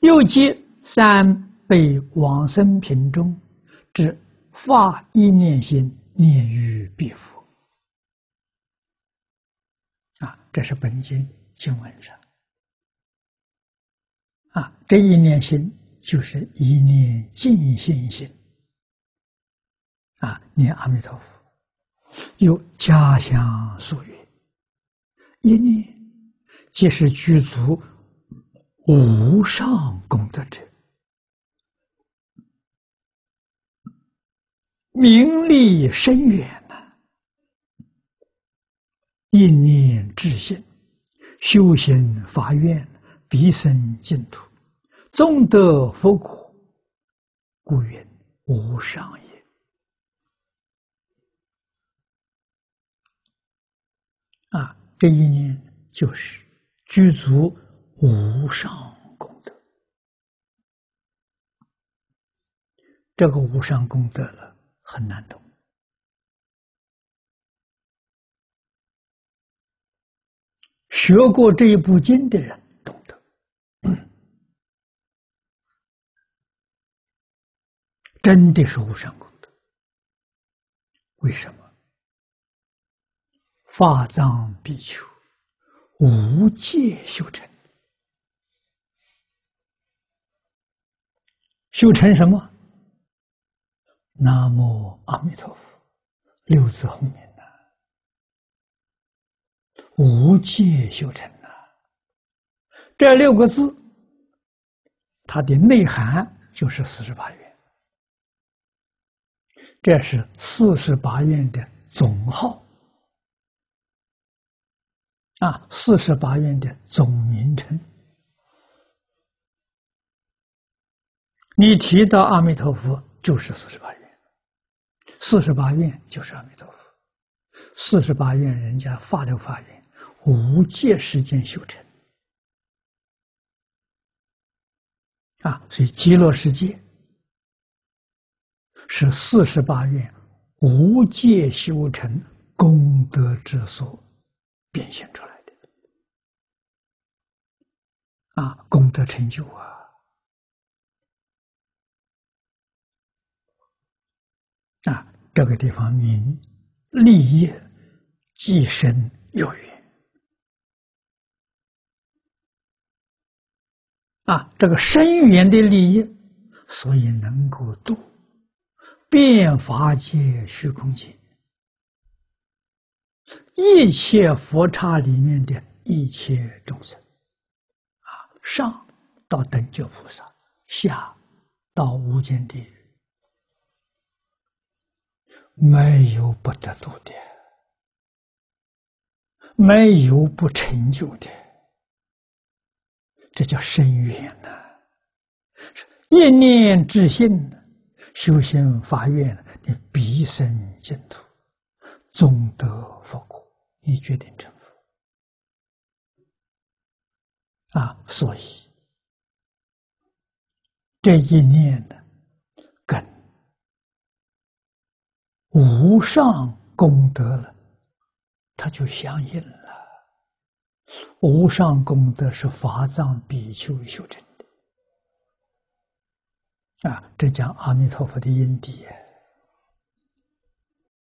又接三被往生品中之发一念心念于彼佛。啊，这是本经经文上。啊，这一念心就是一念净心心。啊，念阿弥陀佛，有家乡所语，一念即是具足无上功德者，名利深远呐。一念至心，修行发愿，必生净土，终得佛果，故云无上也。啊，这一念就是具足无上功德。这个无上功德了很难懂，学过这一部经的人懂得，真的是无上功德。为什么？法藏比丘无界修成，修成什么？南无阿弥陀佛，六字后面的无界修成呐。这六个字，它的内涵就是四十八愿，这是四十八愿的总号。啊，四十八愿的总名称。你提到阿弥陀佛，就是四十八愿。四十八愿就是阿弥陀佛。四十八愿人家发了发愿，无界时间修成。啊，所以极乐世界是四十八愿无界修成功德之所变现出来的。啊，功德成就啊！啊，这个地方名立业既深又远。啊，这个深远的利益，所以能够度变法界、虚空界一切佛刹里面的一切众生啊。上到等觉菩萨，下到无间地狱，没有不得度的，没有不成就的，这叫深远呐！一念至心，修行发愿，你必生净土，终得佛果，你决定成佛。啊，所以这一念的根无上功德了，他就相应了。无上功德是法藏比丘修成的啊，这讲阿弥陀佛的因地。